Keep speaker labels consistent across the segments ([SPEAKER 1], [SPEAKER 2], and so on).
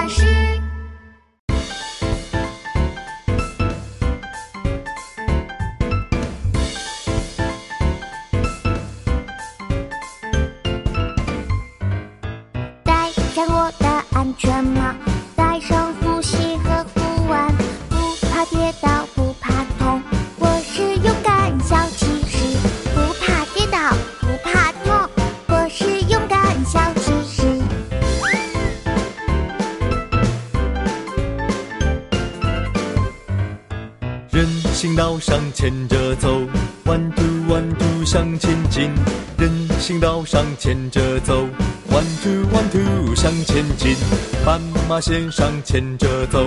[SPEAKER 1] 巴士。戴上我的安全帽，戴上
[SPEAKER 2] 人行道上牵着走，one two one two 向前进。人行道上牵着走，one two one two 向前进。斑马线上牵着走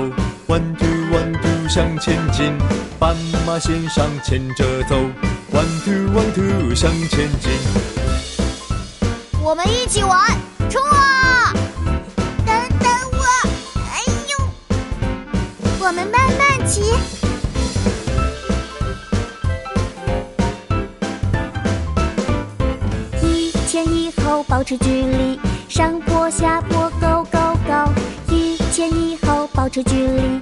[SPEAKER 2] ，one two one two 向前进。斑马线上牵着走，one two one two 向前进。
[SPEAKER 1] 我们一起玩，冲啊！等等我，哎呦！我们慢慢骑。前一后保持距离，上坡下坡 go go go。一前一后保持距离，